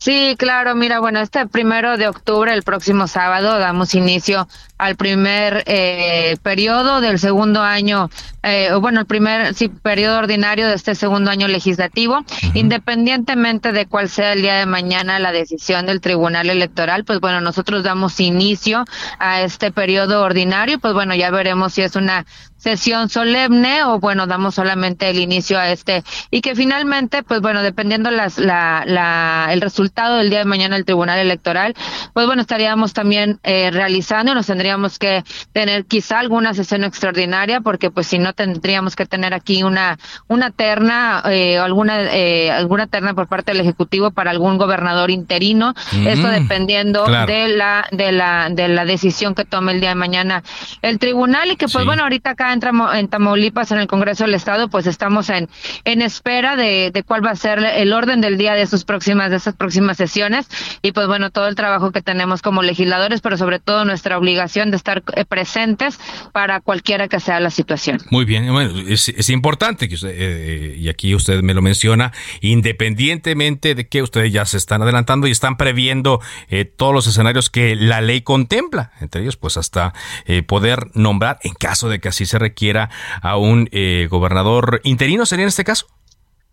Speaker 17: Sí, claro, mira, bueno, este primero de octubre, el próximo sábado, damos inicio al primer eh, periodo del segundo año, eh, bueno, el primer sí, periodo ordinario de este segundo año legislativo, independientemente de cuál sea el día de mañana la decisión del Tribunal Electoral, pues bueno, nosotros damos inicio a este periodo ordinario, pues bueno, ya veremos si es una sesión solemne o bueno, damos solamente el inicio a este y que finalmente, pues bueno, dependiendo las, la, la, el resultado del día de mañana del Tribunal Electoral, pues bueno, estaríamos también eh, realizando, nos tendríamos que tener quizá alguna sesión extraordinaria porque pues si no tendríamos que tener aquí una una terna eh, alguna eh, alguna terna por parte del ejecutivo para algún gobernador interino, eso dependiendo de la de la de la decisión que tome el día de mañana el tribunal. Y que pues bueno, ahorita acá en, Tamaulipas, en el Congreso del Estado, pues estamos en, en espera de, de cuál va a ser el orden del día de sus próximas, de esas próximas sesiones. Y pues bueno, todo el trabajo que tenemos como legisladores, pero sobre todo nuestra obligación de estar eh, presentes para cualquiera que sea la situación.
Speaker 3: Muy bien, bueno, es, importante que usted, eh, y aquí usted me lo menciona, independientemente de que ustedes ya se están adelantando y están previendo eh, todos los escenarios que la ley contempla, entre ellos pues hasta poder nombrar, en caso de que así se requiera a un eh, gobernador interino, ¿sería en este caso?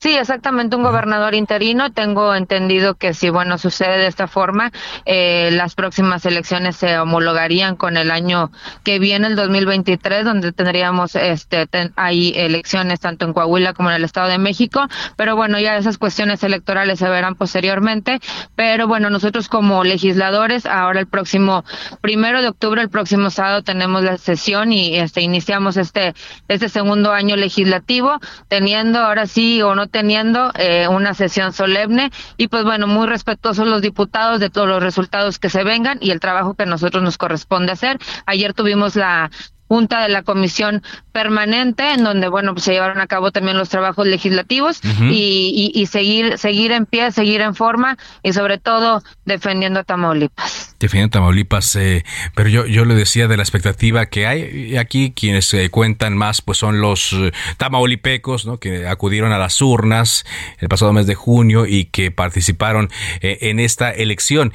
Speaker 17: Sí, exactamente, un gobernador interino. Tengo entendido que si, bueno, sucede de esta forma, eh, las próximas elecciones se homologarían con el año que viene, el 2023, donde tendríamos este ahí elecciones tanto en Coahuila como en el Estado de México. Pero bueno, ya esas cuestiones electorales se verán posteriormente. Pero bueno, nosotros como legisladores, ahora el próximo primero de octubre, el próximo sábado, tenemos la sesión y este iniciamos este, este segundo año legislativo, teniendo ahora sí o no teniendo eh, una sesión solemne y pues bueno, muy respetuosos los diputados de todos los resultados que se vengan y el trabajo que a nosotros nos corresponde hacer. Ayer tuvimos la junta de la comisión permanente en donde bueno pues se llevaron a cabo también los trabajos legislativos y, y, seguir seguir en pie seguir en forma y sobre todo defendiendo a Tamaulipas.
Speaker 3: Defendiendo a Tamaulipas eh, pero yo yo le decía de la expectativa que hay aquí quienes eh, cuentan más pues son los eh, tamaulipecos ¿no? que acudieron a las urnas el pasado mes de junio y que participaron en esta elección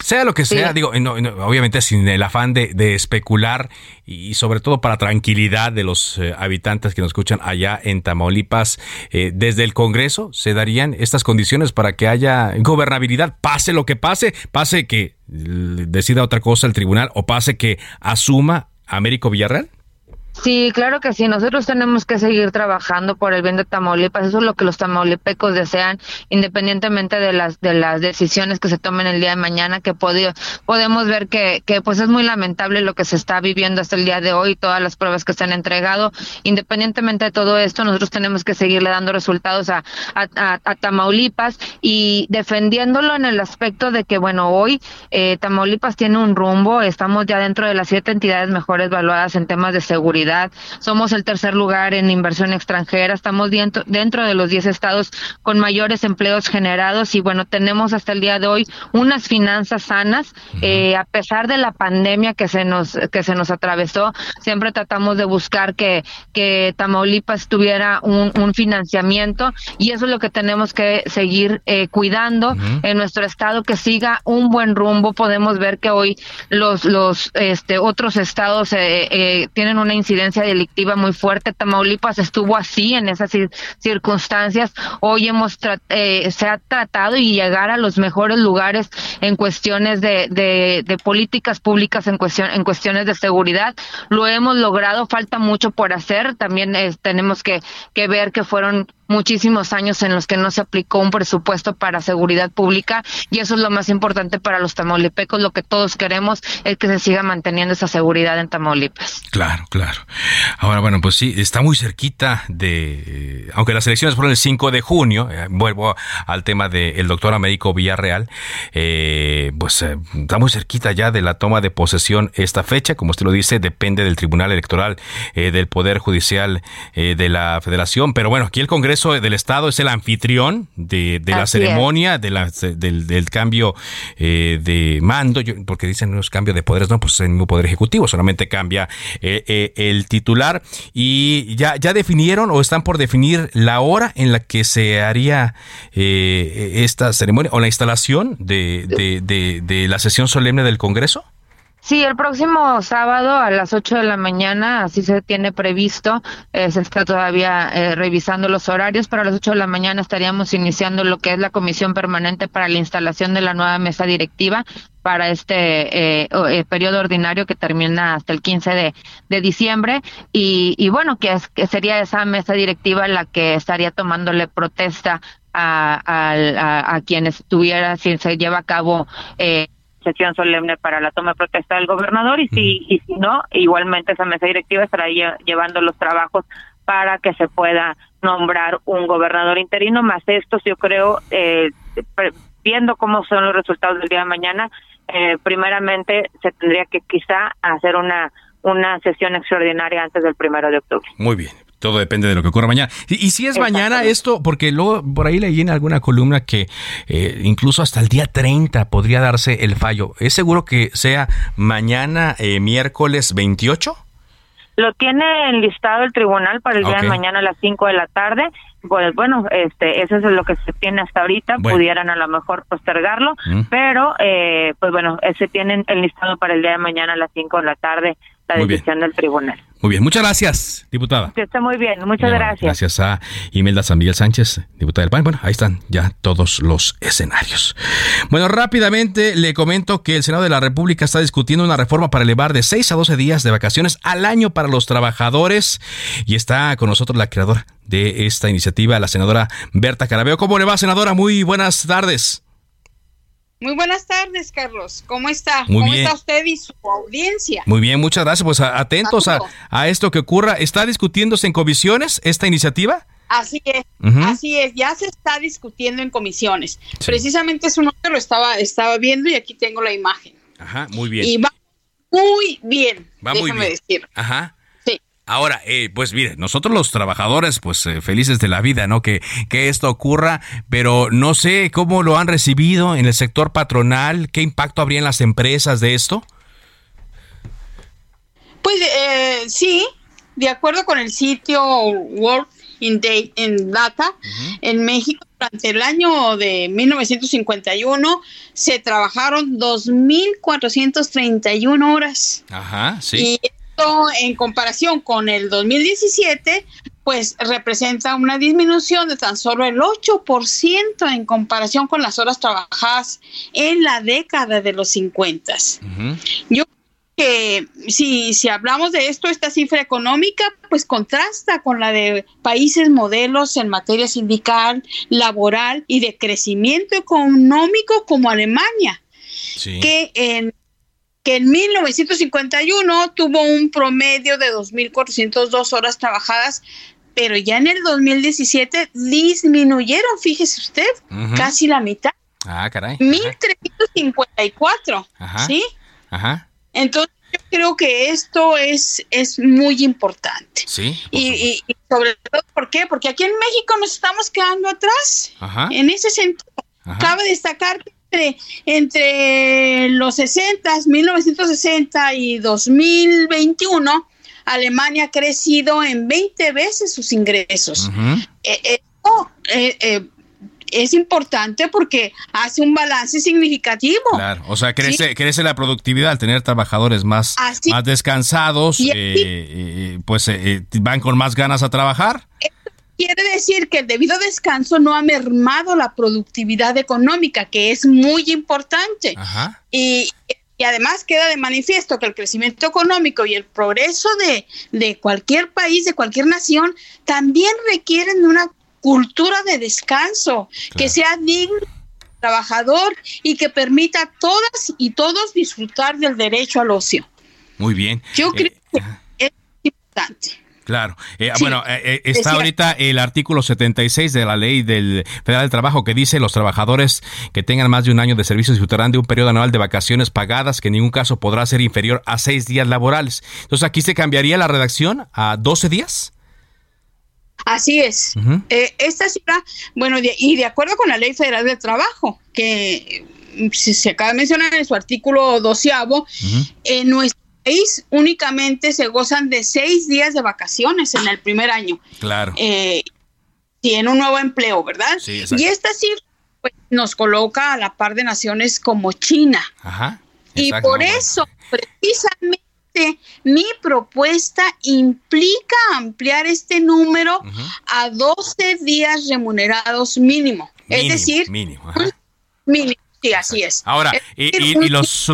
Speaker 3: sea lo que sea, digo, obviamente sin el afán de, especular y, sobre todo para tranquilidad de los eh, habitantes que nos escuchan allá en Tamaulipas, eh, desde el Congreso se darían estas condiciones para que haya gobernabilidad, pase lo que pase, pase que decida otra cosa el tribunal o pase que asuma Américo Villarreal.
Speaker 17: Sí, claro que sí. Nosotros tenemos que seguir trabajando por el bien de Tamaulipas. Eso es lo que los tamaulipecos desean, independientemente de las de las decisiones que se tomen el día de mañana. Que podemos ver que, que pues es muy lamentable lo que se está viviendo hasta el día de hoy, todas las pruebas que se han entregado. Independientemente de todo esto, nosotros tenemos que seguirle dando resultados a, a, Tamaulipas y defendiéndolo en el aspecto de que, bueno, hoy eh, Tamaulipas tiene un rumbo. Estamos ya dentro de las siete entidades mejores evaluadas en temas de seguridad somos el tercer lugar en inversión extranjera, estamos dentro, dentro de los 10 estados con mayores empleos generados y bueno, tenemos hasta el día de hoy unas finanzas sanas, eh, a pesar de la pandemia que se nos, que se nos atravesó, siempre tratamos de buscar que, que Tamaulipas tuviera un, financiamiento y eso es lo que tenemos que seguir eh, cuidando en nuestro estado, que siga un buen rumbo. Podemos ver que hoy los, los este, otros estados eh, tienen una incidencia delictiva muy fuerte. Tamaulipas estuvo así en esas circunstancias. Hoy hemos eh, se ha tratado y llegar a los mejores lugares en cuestiones de, de, políticas públicas, en, cuestión, en cuestiones de seguridad. Lo hemos logrado, falta mucho por hacer. También eh, tenemos que, que ver que fueron muchísimos años en los que no se aplicó un presupuesto para seguridad pública y eso es lo más importante para los tamaulipecos. Lo que todos queremos es que se siga manteniendo esa seguridad en Tamaulipas.
Speaker 3: Claro, claro. Ahora, bueno, pues sí, está muy cerquita de, aunque las elecciones fueron el 5 de junio, eh, vuelvo al tema del doctor Américo Villarreal, eh, pues eh, está muy cerquita ya de la toma de posesión esta fecha, como usted lo dice, depende del Tribunal Electoral, del Poder Judicial de la Federación, pero bueno, aquí el Congreso del Estado es el anfitrión de, la ceremonia, de la, del, cambio de mando, porque dicen no es cambio de poderes, no, pues es el mismo Poder Ejecutivo, solamente cambia el titular. Y ya, ya definieron o están por definir la hora en la que se haría eh, esta ceremonia o la instalación de, de, la sesión solemne del Congreso?
Speaker 17: Sí, el próximo sábado a las 8 de la mañana, así se tiene previsto, eh, se está todavía eh, revisando los horarios, pero a las 8 de la mañana estaríamos iniciando lo que es la comisión permanente para la instalación de la nueva mesa directiva para este eh, periodo ordinario que termina hasta el 15 de, diciembre. Y, y bueno, que sería esa mesa directiva la que estaría tomándole protesta a, a, a, quienes tuviera, si se lleva a cabo eh, sesión solemne para la toma de protesta del gobernador y si, y si no, igualmente esa mesa directiva estará llevando los trabajos para que se pueda nombrar un gobernador interino, más estos yo creo, eh, viendo cómo son los resultados del día de mañana, eh, primeramente se tendría que quizá hacer una una sesión extraordinaria antes del primero de octubre.
Speaker 3: Muy bien, todo depende de lo que ocurra mañana. Y, si es mañana esto, porque luego por ahí leí en alguna columna que eh, incluso hasta el día 30 podría darse el fallo. ¿Es seguro que sea mañana, eh, miércoles 28?
Speaker 17: Lo tiene enlistado el tribunal para el día de mañana a las 5 de la tarde. Pues bueno, este, eso es lo que se tiene hasta ahorita. Pudieran a lo mejor postergarlo, mm. pero eh, pues bueno, se tiene enlistado para el día de mañana a las 5 de la tarde la decisión del tribunal.
Speaker 3: Muy bien, muchas gracias, diputada.
Speaker 17: está muy bien, muchas gracias.
Speaker 3: Gracias a Imelda San Miguel Sánchez, diputada del PAN. Bueno, ahí están ya todos los escenarios. Bueno, rápidamente le comento que el Senado de la República está discutiendo una reforma para elevar de 6 a 12 días de vacaciones al año para los trabajadores y está con nosotros la creadora de esta iniciativa, la senadora Berta Carabeo. ¿Cómo le va, senadora? Muy buenas tardes.
Speaker 18: Muy buenas tardes, Carlos. ¿Cómo está? ¿Cómo está usted y su audiencia?
Speaker 3: Muy bien, muchas gracias. Pues atentos a, a, esto que ocurra. ¿Está discutiéndose en comisiones esta iniciativa?
Speaker 18: Así es, así es, ya se está discutiendo en comisiones. Precisamente su nombre lo estaba, estaba viendo y aquí tengo la imagen.
Speaker 3: Ajá, muy bien.
Speaker 18: Y va muy bien, va déjame muy bien. decir.
Speaker 3: Ajá. Ahora, eh, pues mire, nosotros los trabajadores, pues eh, felices de la vida, ¿no? Que, que esto ocurra, pero no sé cómo lo han recibido en el sector patronal, qué impacto habría en las empresas de esto.
Speaker 18: Pues eh, sí, de acuerdo con el sitio World in, Data, en México durante el año de 1951 se trabajaron 2.431 horas.
Speaker 3: Ajá, sí.
Speaker 18: Y en comparación con el 2017, pues representa una disminución de tan solo el 8% en comparación con las horas trabajadas en la década de los 50. Yo que si, si hablamos de esto, esta cifra económica, pues contrasta con la de países modelos en materia sindical, laboral y de crecimiento económico como Alemania, que en que en 1951 tuvo un promedio de 2.402 horas trabajajadas, pero ya en el 2017 disminuyeron, fíjese usted, casi la mitad.
Speaker 3: Ah, caray.
Speaker 18: 1.354, ¿sí? Ajá. Entonces, yo creo que esto es, es muy importante.
Speaker 3: Sí.
Speaker 18: Y, sobre todo, ¿por qué? Porque aquí en México nos estamos quedando atrás. Ajá. En ese sentido, cabe destacar que entre, los 60, 1960 y 2021, Alemania ha crecido en 20 veces sus ingresos. Eh, eh, eh, es importante porque hace un balance significativo.
Speaker 3: Claro, o sea, crece, crece la productividad al tener trabajadores más, más descansados, pues van con más ganas a trabajar.
Speaker 18: Quiere decir que el debido descanso no ha mermado la productividad económica, que es muy importante. Y, además queda de manifiesto que el crecimiento económico y el progreso de, de cualquier país, de cualquier nación, también requieren una cultura de descanso, que sea digno trabajador y que permita a todas y todos disfrutar del derecho al ocio.
Speaker 3: Muy bien.
Speaker 18: Yo creo
Speaker 3: eh,
Speaker 18: que es importante.
Speaker 3: Claro. Eh, bueno, eh, está ahorita el artículo 76 de la ley del Federal del Trabajo que dice los trabajadores que tengan más de un año de servicio disfrutarán de un periodo anual de vacaciones pagadas que en ningún caso podrá ser inferior a seis días laborales. Entonces aquí se cambiaría la redacción a 12 días.
Speaker 18: Así es. Eh, esta cifra, bueno, y de acuerdo con la Ley Federal del Trabajo, que mm, se acaba de mencionar en su artículo doceavo, en nuestro país únicamente se gozan de seis días de vacaciones en el primer año.
Speaker 3: Claro.
Speaker 18: Eh, y en un nuevo empleo, ¿verdad?
Speaker 3: Sí,
Speaker 18: y esta cifra pues, nos coloca a la par de naciones como China.
Speaker 3: Ajá.
Speaker 18: Y por eso, precisamente, mi propuesta implica ampliar este número a 12 días remunerados mínimo. es decir,
Speaker 3: mínimo.
Speaker 18: mínimo. Sí, así es.
Speaker 3: Ahora, y, los,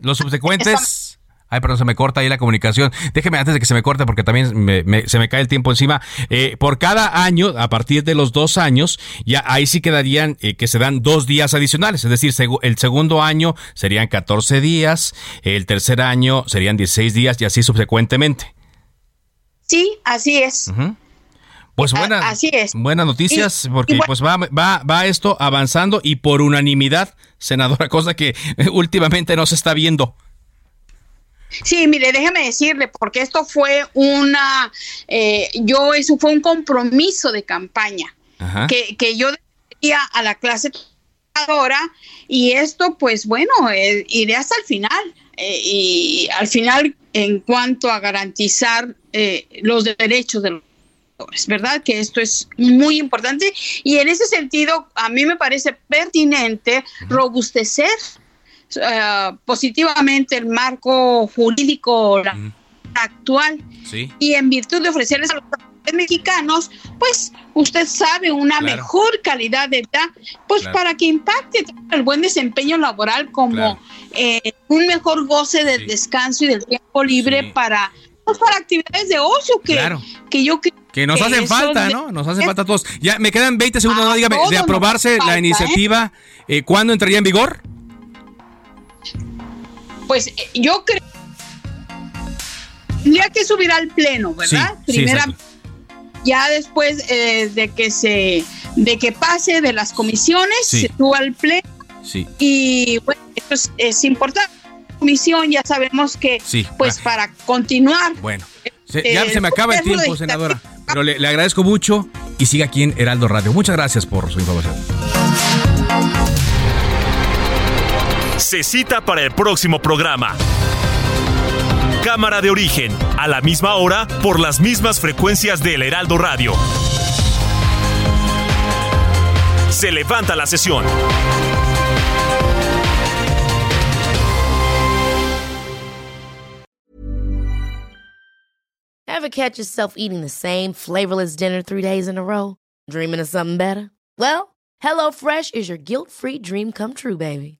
Speaker 3: los subsecuentes... Ay, perdón, se me corta ahí la comunicación. Déjeme antes de que se me corte, porque también se me cae el tiempo encima. Eh, por cada año, a partir de los dos años, ya ahí sí quedarían eh, que se dan dos días adicionales. Es decir, el segundo año serían 14 días, el tercer año serían 16 días y así subsecuentemente.
Speaker 18: Sí, así es.
Speaker 3: Pues buena,
Speaker 18: así es.
Speaker 3: buenas noticias, porque pues va, va, va esto avanzando y por unanimidad, senadora, cosa que últimamente no se está viendo.
Speaker 18: Sí, mire, déjeme decirle, porque esto fue una, eh, yo, eso fue un compromiso de campaña que, que yo decía a la clase ahora y esto, pues bueno, eh, iré hasta el final. Eh, y al final, en cuanto a garantizar los derechos de los ¿verdad? Que esto es muy importante y en ese sentido a mí me parece pertinente robustecer eh, positivamente el marco jurídico actual. Y en virtud de ofrecerles a los mexicanos, pues usted sabe, una mejor calidad de vida, pues para que impacte el buen desempeño laboral como eh, un mejor goce del descanso y del tiempo libre para pues, para actividades de ocio que, que yo
Speaker 3: que nos hacen falta, ¿no? Nos hacen falta a todos. Ya me quedan 20 segundos, dígame, de aprobarse la ¿eh? iniciativa, eh, ¿cuándo entraría en vigor?
Speaker 18: Pues eh, yo creo tendría que subir al pleno, ¿verdad? Primera, ya después eh, de que se de que pase de las comisiones, se suba al pleno.
Speaker 3: Sí.
Speaker 18: Y bueno, esto es, importante. Comisión, ya sabemos que, pues para continuar.
Speaker 3: Bueno, ya se me acaba el tiempo, senadora. Pero le, le agradezco mucho y siga aquí en Heraldo Radio. Muchas gracias por su información
Speaker 2: se cita para el próximo programa. Cámara de origen, a la misma hora, por las mismas frecuencias del Heraldo Radio. Se levanta la sesión.
Speaker 14: Ever catch yourself eating the same flavorless dinner three days in a row? Dreaming of something better? Well, HelloFresh is your guilt-free dream come true, baby.